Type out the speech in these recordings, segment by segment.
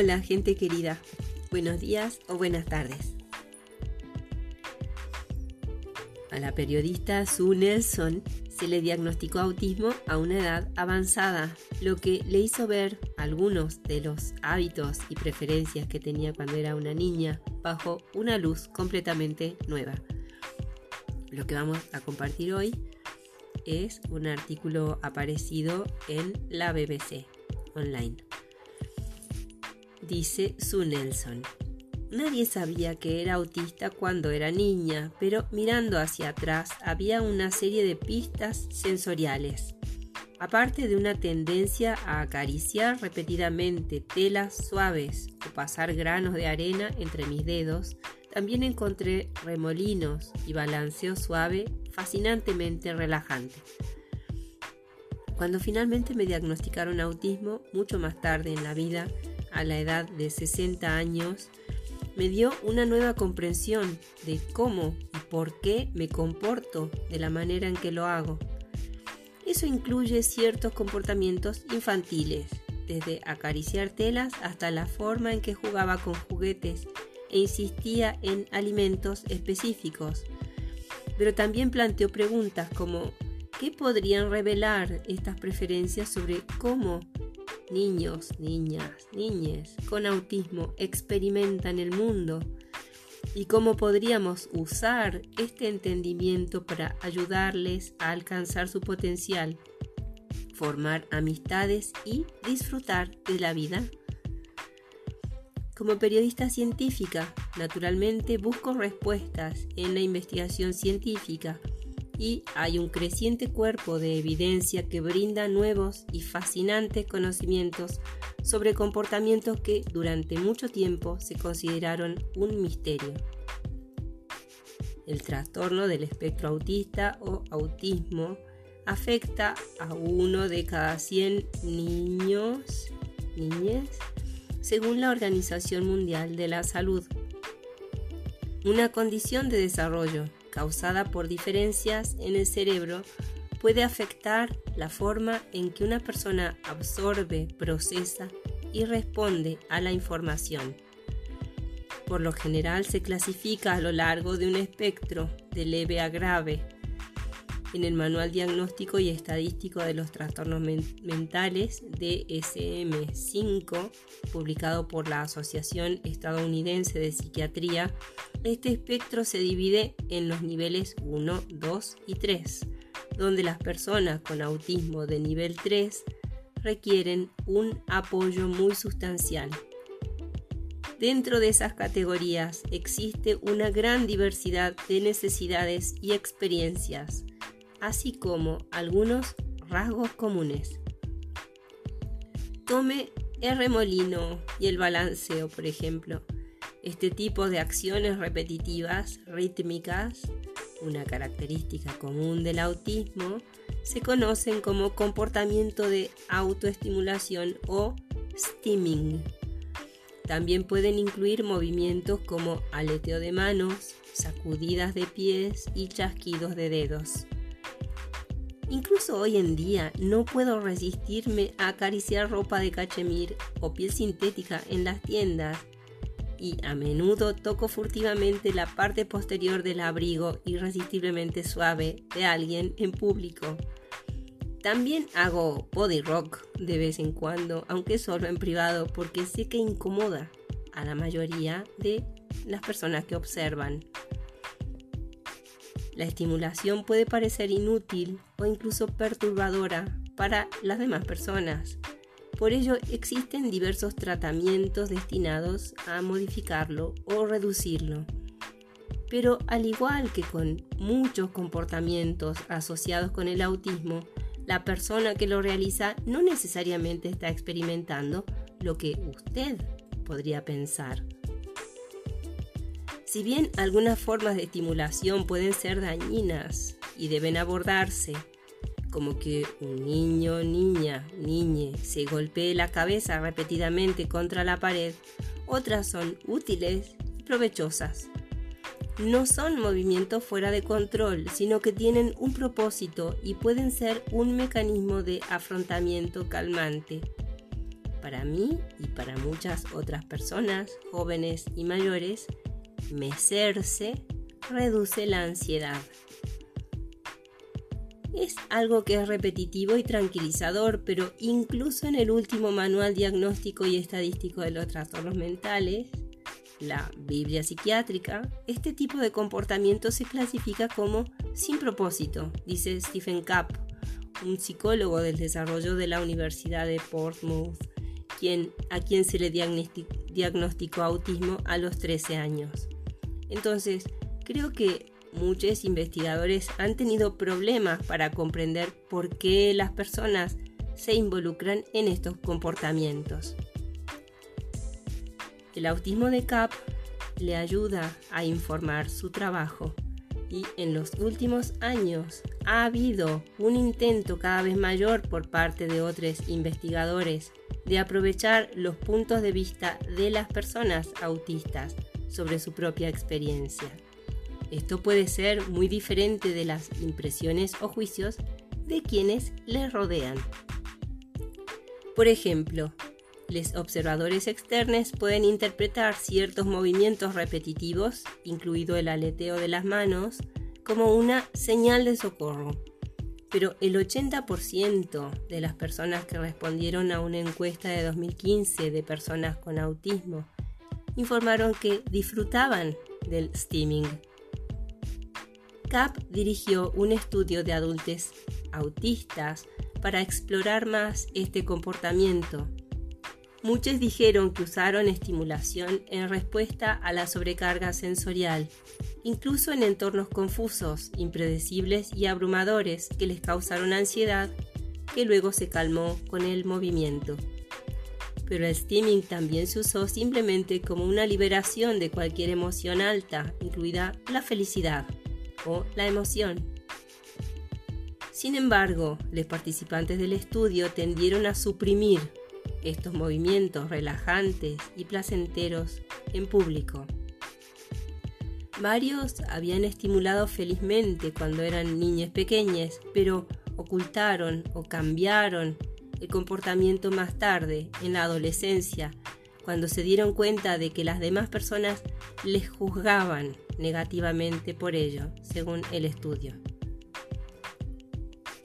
Hola gente querida, buenos días o buenas tardes. A la periodista Sue Nelson se le diagnosticó autismo a una edad avanzada, lo que le hizo ver algunos de los hábitos y preferencias que tenía cuando era una niña bajo una luz completamente nueva. Lo que vamos a compartir hoy es un artículo aparecido en la BBC online dice Sue Nelson. Nadie sabía que era autista cuando era niña, pero mirando hacia atrás había una serie de pistas sensoriales. Aparte de una tendencia a acariciar repetidamente telas suaves o pasar granos de arena entre mis dedos, también encontré remolinos y balanceo suave fascinantemente relajante. Cuando finalmente me diagnosticaron autismo, mucho más tarde en la vida, a la edad de 60 años, me dio una nueva comprensión de cómo y por qué me comporto de la manera en que lo hago. Eso incluye ciertos comportamientos infantiles, desde acariciar telas hasta la forma en que jugaba con juguetes e insistía en alimentos específicos. Pero también planteó preguntas como ¿qué podrían revelar estas preferencias sobre cómo niños, niñas, niñes con autismo experimentan el mundo y cómo podríamos usar este entendimiento para ayudarles a alcanzar su potencial, formar amistades y disfrutar de la vida. Como periodista científica, naturalmente busco respuestas en la investigación científica y hay un creciente cuerpo de evidencia que brinda nuevos y fascinantes conocimientos sobre comportamientos que durante mucho tiempo se consideraron un misterio. El trastorno del espectro autista o autismo afecta a uno de cada 100 niños, niñas, según la Organización Mundial de la Salud. Una condición de desarrollo causada por diferencias en el cerebro puede afectar la forma en que una persona absorbe, procesa y responde a la información. Por lo general se clasifica a lo largo de un espectro de leve a grave. En el Manual Diagnóstico y Estadístico de los Trastornos Mentales DSM-5, publicado por la Asociación Estadounidense de Psiquiatría, este espectro se divide en los niveles 1, 2 y 3, donde las personas con autismo de nivel 3 requieren un apoyo muy sustancial. Dentro de esas categorías existe una gran diversidad de necesidades y experiencias, así como algunos rasgos comunes. Tome el remolino y el balanceo, por ejemplo. Este tipo de acciones repetitivas, rítmicas, una característica común del autismo, se conocen como comportamiento de autoestimulación o stimming. También pueden incluir movimientos como aleteo de manos, sacudidas de pies y chasquidos de dedos. Incluso hoy en día no puedo resistirme a acariciar ropa de cachemir o piel sintética en las tiendas y a menudo toco furtivamente la parte posterior del abrigo irresistiblemente suave de alguien en público. También hago body rock de vez en cuando, aunque solo en privado, porque sé que incomoda a la mayoría de las personas que observan. La estimulación puede parecer inútil o incluso perturbadora para las demás personas, por ello existen diversos tratamientos destinados a modificarlo o reducirlo. Pero al igual que con muchos comportamientos asociados con el autismo, la persona que lo realiza no necesariamente está experimentando lo que usted podría pensar. Si bien algunas formas de estimulación pueden ser dañinas y deben abordarse como que un niño, niña, niñe se golpee la cabeza repetidamente contra la pared, otras son útiles y provechosas. No son movimientos fuera de control, sino que tienen un propósito y pueden ser un mecanismo de afrontamiento calmante. para mí y para muchas otras personas, jóvenes y mayores, mecerse reduce la ansiedad. Es algo que es repetitivo y tranquilizador, pero incluso en el último manual diagnóstico y estadístico de los trastornos mentales, la Biblia psiquiátrica, este tipo de comportamiento se clasifica como sin propósito, dice Stephen Kapp, un psicólogo del desarrollo de la Universidad de Portsmouth, quien, a quien se le diagnosticó autismo a los 13 años. Entonces, creo que muchos investigadores han tenido problemas para comprender por qué las personas se involucran en estos comportamientos. El autismo de CAP le ayuda a informar su trabajo y en los últimos años ha habido un intento cada vez mayor por parte de otros investigadores de aprovechar los puntos de vista de las personas autistas sobre su propia experiencia. Esto puede ser muy diferente de las impresiones o juicios de quienes les rodean. Por ejemplo, los observadores externos pueden interpretar ciertos movimientos repetitivos, incluido el aleteo de las manos, como una señal de socorro. Pero el 80% de las personas que respondieron a una encuesta de 2015 de personas con autismo informaron que disfrutaban del steaming. CAP dirigió un estudio de adultos autistas para explorar más este comportamiento Muchos dijeron que usaron estimulación en respuesta a la sobrecarga sensorial, incluso en entornos confusos, impredecibles y abrumadores que les causaron ansiedad, que luego se calmó con el movimiento. Pero el steaming también se usó simplemente como una liberación de cualquier emoción alta, incluida la felicidad o la emoción. Sin embargo, los participantes del estudio tendieron a suprimir estos movimientos relajantes y placenteros en público. Varios habían estimulado felizmente cuando eran niñas pequeñas, pero ocultaron o cambiaron el comportamiento más tarde, en la adolescencia, cuando se dieron cuenta de que las demás personas les juzgaban negativamente por ello, según el estudio.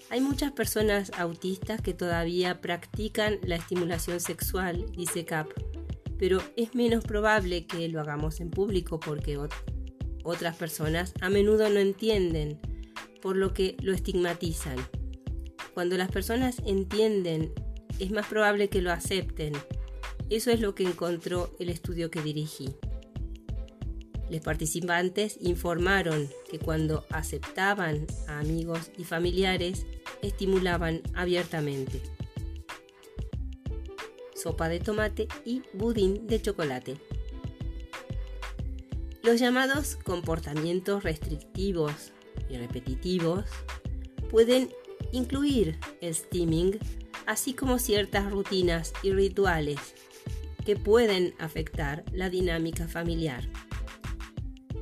Hay muchas personas autistas que todavía practican la estimulación sexual, dice Cap, pero es menos probable que lo hagamos en público porque otras personas a menudo no entienden, por lo que lo estigmatizan. Cuando las personas entienden, es más probable que lo acepten. Eso es lo que encontró el estudio que dirigí. Los participantes informaron que cuando aceptaban a amigos y familiares, estimulaban abiertamente. Sopa de tomate y budín de chocolate. Los llamados comportamientos restrictivos y repetitivos pueden incluir el steaming, así como ciertas rutinas y rituales que pueden afectar la dinámica familiar.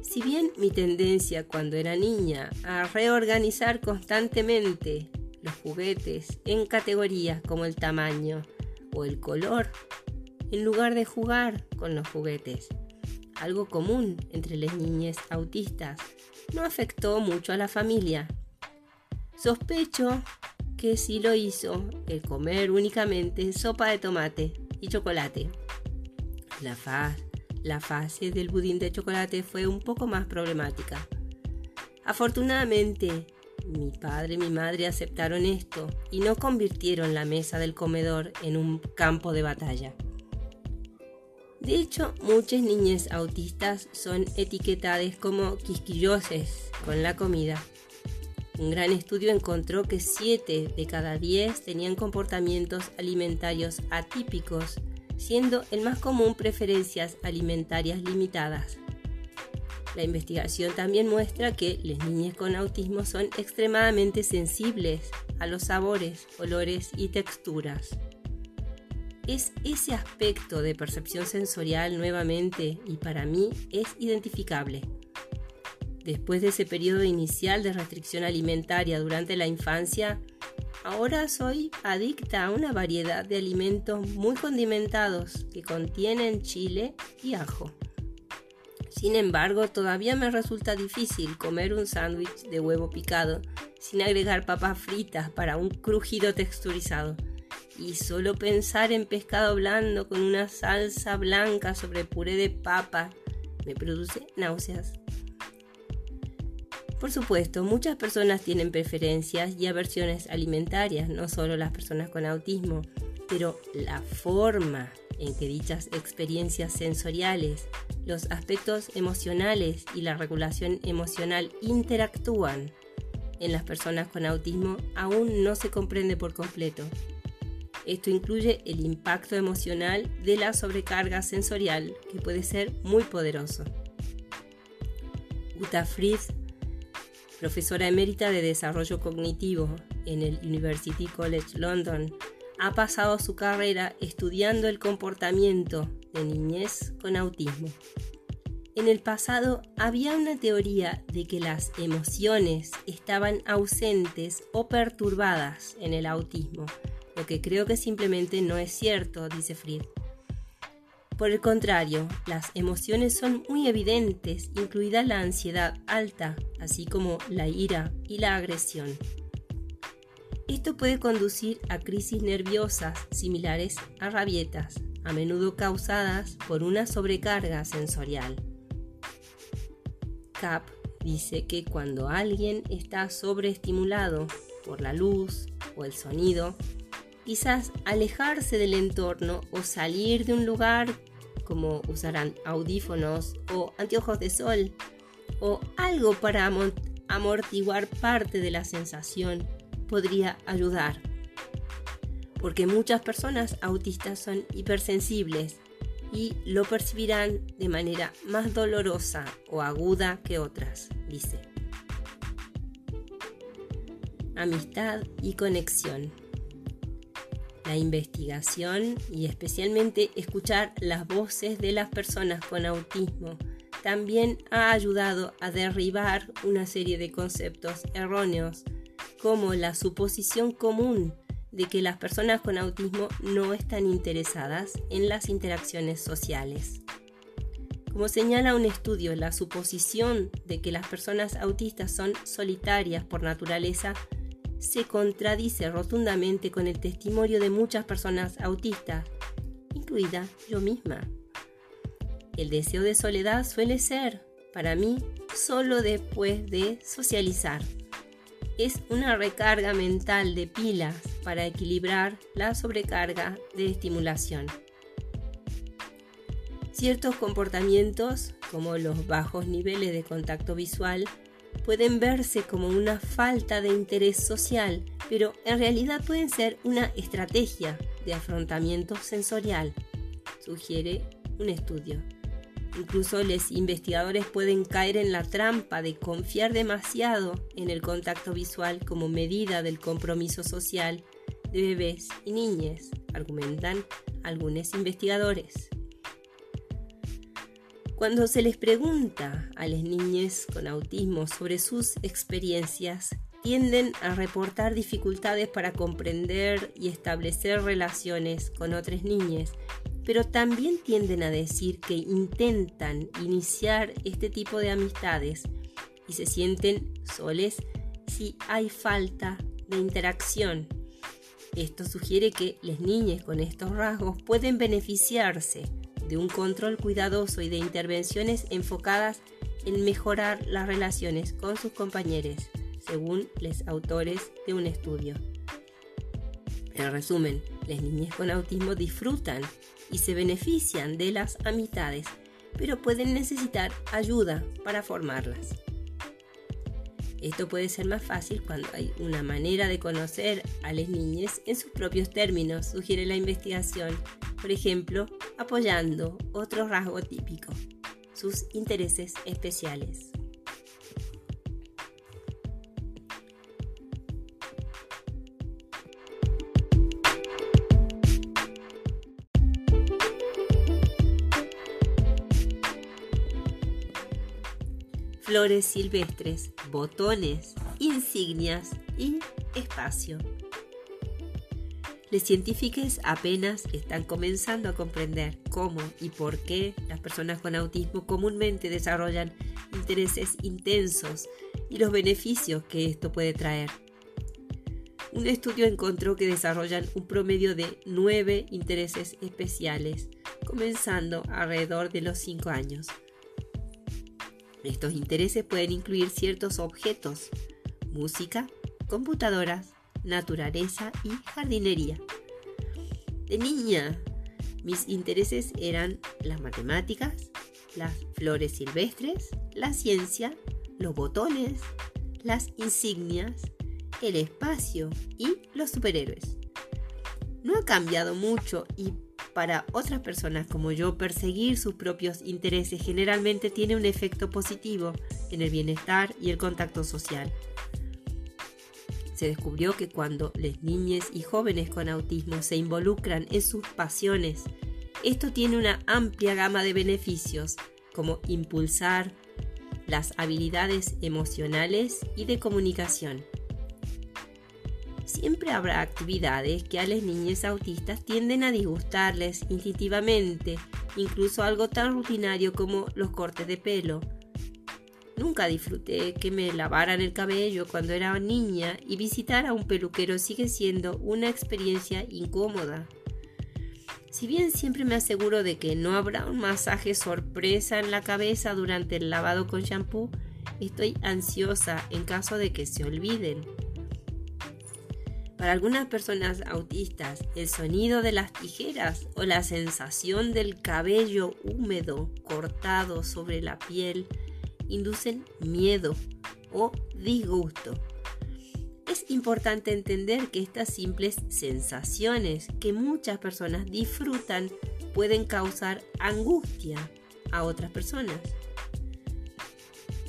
Si bien mi tendencia cuando era niña a reorganizar constantemente los juguetes en categorías como el tamaño o el color, en lugar de jugar con los juguetes. Algo común entre las niñas autistas no afectó mucho a la familia. Sospecho que sí lo hizo el comer únicamente sopa de tomate y chocolate. La, fase del budín de chocolate fue un poco más problemática. Afortunadamente, mi padre y mi madre aceptaron esto y no convirtieron la mesa del comedor en un campo de batalla. De hecho, muchas niñas autistas son etiquetadas como quisquilloses con la comida. Un gran estudio encontró que 7 de cada 10 tenían comportamientos alimentarios atípicos, siendo el más común preferencias alimentarias limitadas. La investigación también muestra que las niñas con autismo son extremadamente sensibles a los sabores, olores y texturas. Es ese aspecto de percepción sensorial nuevamente y para mí es identificable. Después de ese periodo inicial de restricción alimentaria durante la infancia, Ahora soy adicta a una variedad de alimentos muy condimentados que contienen chile y ajo. Sin embargo, todavía me resulta difícil comer un sándwich de huevo picado sin agregar papas fritas para un crujido texturizado. Y solo pensar en pescado blando con una salsa blanca sobre puré de papa me produce náuseas. Por supuesto, muchas personas tienen preferencias y aversiones alimentarias, no solo las personas con autismo, pero la forma en que dichas experiencias sensoriales, los aspectos emocionales y la regulación emocional interactúan en las personas con autismo aún no se comprende por completo. Esto incluye el impacto emocional de la sobrecarga sensorial, que puede ser muy poderoso. Profesora emérita de desarrollo cognitivo en el University College London, ha pasado su carrera estudiando el comportamiento de niñez con autismo. En el pasado había una teoría de que las emociones estaban ausentes o perturbadas en el autismo, lo que creo que simplemente no es cierto, dice Fried. Por el contrario, las emociones son muy evidentes, incluida la ansiedad alta, así como la ira y la agresión. Esto puede conducir a crisis nerviosas similares a rabietas, a menudo causadas por una sobrecarga sensorial. Cap dice que cuando alguien está sobreestimulado por la luz o el sonido, quizás alejarse del entorno o salir de un lugar como usar audífonos o anteojos de sol o algo para amortiguar parte de la sensación podría ayudar. Porque muchas personas autistas son hipersensibles y lo percibirán de manera más dolorosa o aguda que otras, dice. Amistad y conexión la investigación y especialmente escuchar las voces de las personas con autismo también ha ayudado a derribar una serie de conceptos erróneos, como la suposición común de que las personas con autismo no están interesadas en las interacciones sociales. Como señala un estudio, la suposición de que las personas autistas son solitarias por naturaleza se contradice rotundamente con el testimonio de muchas personas autistas, incluida yo misma. El deseo de soledad suele ser, para mí, solo después de socializar. Es una recarga mental de pilas para equilibrar la sobrecarga de estimulación. Ciertos comportamientos, como los bajos niveles de contacto visual, pueden verse como una falta de interés social, pero en realidad pueden ser una estrategia de afrontamiento sensorial, sugiere un estudio. Incluso los investigadores pueden caer en la trampa de confiar demasiado en el contacto visual como medida del compromiso social de bebés y niñas, argumentan algunos investigadores. Cuando se les pregunta a las niñas con autismo sobre sus experiencias, tienden a reportar dificultades para comprender y establecer relaciones con otras niñas, pero también tienden a decir que intentan iniciar este tipo de amistades y se sienten soles si hay falta de interacción. Esto sugiere que las niñas con estos rasgos pueden beneficiarse de un control cuidadoso y de intervenciones enfocadas en mejorar las relaciones con sus compañeros, según los autores de un estudio. En resumen, las niñas con autismo disfrutan y se benefician de las amistades, pero pueden necesitar ayuda para formarlas. Esto puede ser más fácil cuando hay una manera de conocer a las niñas en sus propios términos, sugiere la investigación, por ejemplo, apoyando otro rasgo típico, sus intereses especiales. Flores silvestres, botones, insignias y espacio. los científicos apenas están comenzando a comprender cómo y por qué las personas con autismo comúnmente desarrollan intereses intensos y los beneficios que esto puede traer. Un estudio encontró que desarrollan un promedio de nueve intereses especiales, comenzando alrededor de los 5 años. Estos intereses pueden incluir ciertos objetos, música, computadoras, naturaleza y jardinería. De niña, mis intereses eran las matemáticas, las flores silvestres, la ciencia, los botones, las insignias, el espacio y los superhéroes. No ha cambiado mucho y para otras personas como yo perseguir sus propios intereses generalmente tiene un efecto positivo en el bienestar y el contacto social se descubrió que cuando las niñas y jóvenes con autismo se involucran en sus pasiones, esto tiene una amplia gama de beneficios, como impulsar las habilidades emocionales y de comunicación. Siempre habrá actividades que a las niñas autistas tienden a disgustarles instintivamente, incluso algo tan rutinario como los cortes de pelo, Nunca disfruté que me lavaran el cabello cuando era niña y visitar a un peluquero sigue siendo una experiencia incómoda. Si bien siempre me aseguro de que no habrá un masaje sorpresa en la cabeza durante el lavado con shampoo, estoy ansiosa en caso de que se olviden. Para algunas personas autistas, el sonido de las tijeras o la sensación del cabello húmedo cortado sobre la piel inducen miedo o disgusto. Es importante entender que estas simples sensaciones que muchas personas disfrutan pueden causar angustia a otras personas.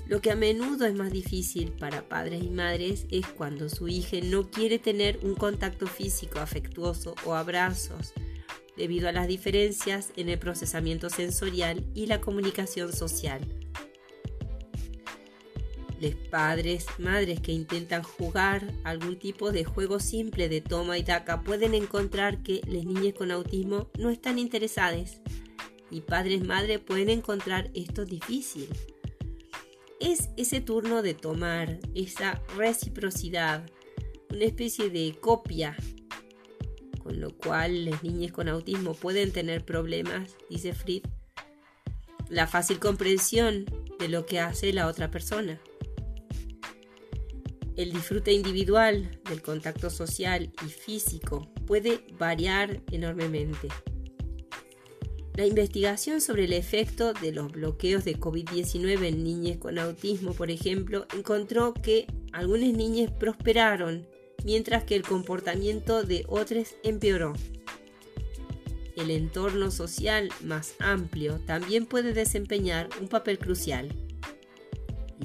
Lo que a menudo es más difícil para padres y madres es cuando su hija no quiere tener un contacto físico afectuoso o abrazos, debido a las diferencias en el procesamiento sensorial y la comunicación social padres, madres que intentan jugar algún tipo de juego simple de toma y daca pueden encontrar que las niñas con autismo no están interesadas y padres, madres pueden encontrar esto difícil. Es ese turno de tomar, esa reciprocidad, una especie de copia, con lo cual las niñas con autismo pueden tener problemas, dice Fried, la fácil comprensión de lo que hace la otra persona. El disfrute individual del contacto social y físico puede variar enormemente. La investigación sobre el efecto de los bloqueos de COVID-19 en niñas con autismo, por ejemplo, encontró que algunas niñas prosperaron mientras que el comportamiento de otras empeoró. El entorno social más amplio también puede desempeñar un papel crucial.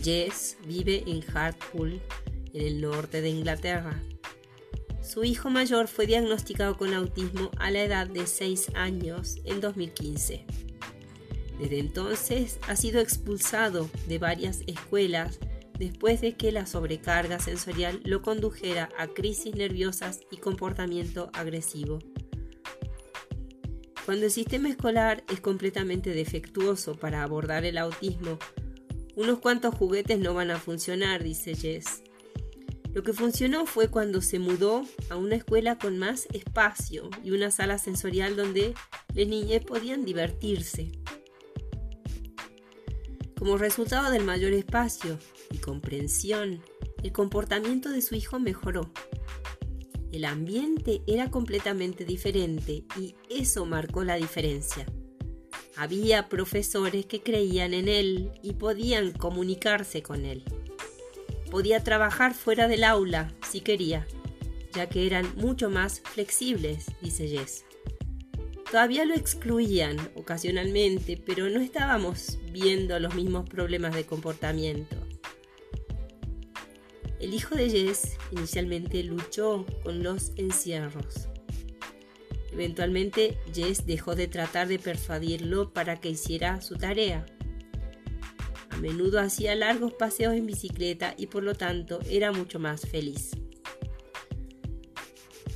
Jess vive en Hartpool, en el norte de Inglaterra. Su hijo mayor fue diagnosticado con autismo a la edad de 6 años en 2015. Desde entonces ha sido expulsado de varias escuelas después de que la sobrecarga sensorial lo condujera a crisis nerviosas y comportamiento agresivo. Cuando el sistema escolar es completamente defectuoso para abordar el autismo, unos cuantos juguetes no van a funcionar, dice Jess. Lo que funcionó fue cuando se mudó a una escuela con más espacio y una sala sensorial donde las niñas podían divertirse. Como resultado del mayor espacio y comprensión, el comportamiento de su hijo mejoró. El ambiente era completamente diferente y eso marcó la diferencia. Había profesores que creían en él y podían comunicarse con él. Podía trabajar fuera del aula si quería, ya que eran mucho más flexibles, dice Jess. Todavía lo excluían ocasionalmente, pero no estábamos viendo los mismos problemas de comportamiento. El hijo de Jess inicialmente luchó con los encierros. Eventualmente Jess dejó de tratar de persuadirlo para que hiciera su tarea menudo hacía largos paseos en bicicleta y por lo tanto era mucho más feliz.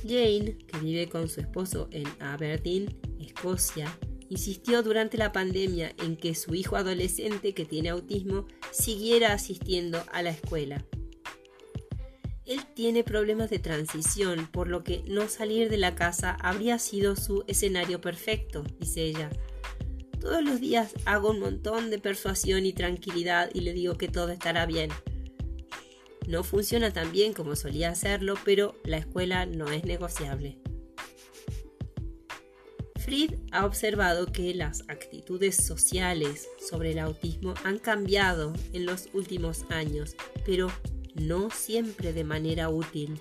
Jane, que vive con su esposo en Aberdeen, Escocia, insistió durante la pandemia en que su hijo adolescente que tiene autismo siguiera asistiendo a la escuela. Él tiene problemas de transición, por lo que no salir de la casa habría sido su escenario perfecto, dice ella. Todos los días hago un montón de persuasión y tranquilidad y le digo que todo estará bien. No funciona tan bien como solía hacerlo, pero la escuela no es negociable. Fried ha observado que las actitudes sociales sobre el autismo han cambiado en los últimos años, pero no siempre de manera útil.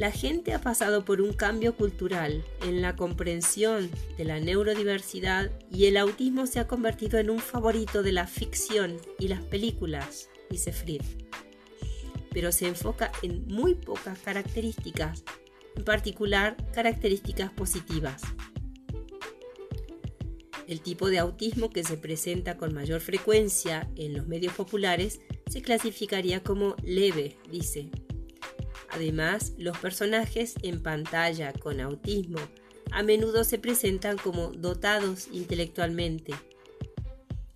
La gente ha pasado por un cambio cultural en la comprensión de la neurodiversidad y el autismo se ha convertido en un favorito de la ficción y las películas, dice Fried. Pero se enfoca en muy pocas características, en particular características positivas. El tipo de autismo que se presenta con mayor frecuencia en los medios populares se clasificaría como leve, dice. Además, los personajes en pantalla con autismo a menudo se presentan como dotados intelectualmente.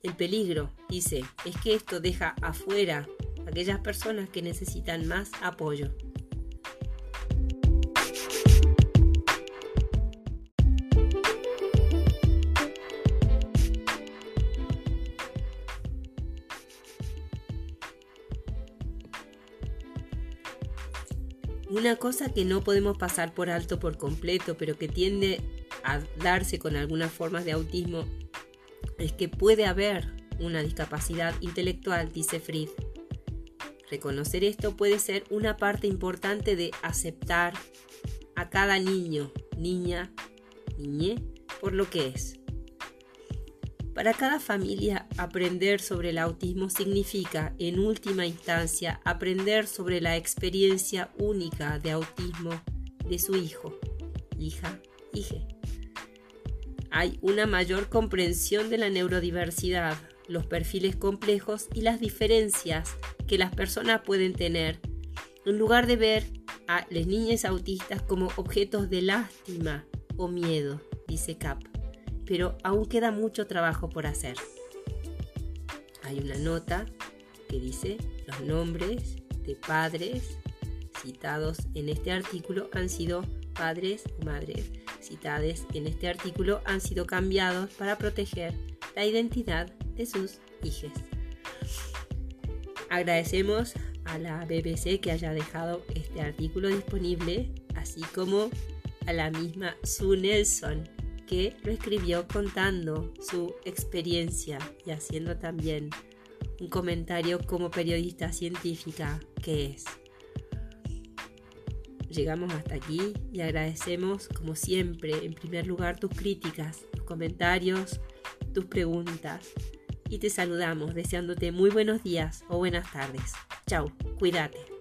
El peligro, dice, es que esto deja afuera aquellas personas que necesitan más apoyo. Una cosa que no podemos pasar por alto por completo, pero que tiende a darse con algunas formas de autismo, es que puede haber una discapacidad intelectual, dice Fried. Reconocer esto puede ser una parte importante de aceptar a cada niño, niña, niñe, por lo que es. Para cada familia, aprender sobre el autismo significa, en última instancia, aprender sobre la experiencia única de autismo de su hijo, hija, hije. Hay una mayor comprensión de la neurodiversidad, los perfiles complejos y las diferencias que las personas pueden tener, en lugar de ver a las niñas autistas como objetos de lástima o miedo, dice Cap pero aún queda mucho trabajo por hacer. Hay una nota que dice los nombres de padres citados en este artículo han sido padres o madres citadas en este artículo han sido cambiados para proteger la identidad de sus hijos. Agradecemos a la BBC que haya dejado este artículo disponible, así como a la misma Sue Nelson que lo escribió contando su experiencia y haciendo también un comentario como periodista científica que es. Llegamos hasta aquí y agradecemos como siempre en primer lugar tus críticas, tus comentarios, tus preguntas y te saludamos deseándote muy buenos días o buenas tardes. Chao, cuídate.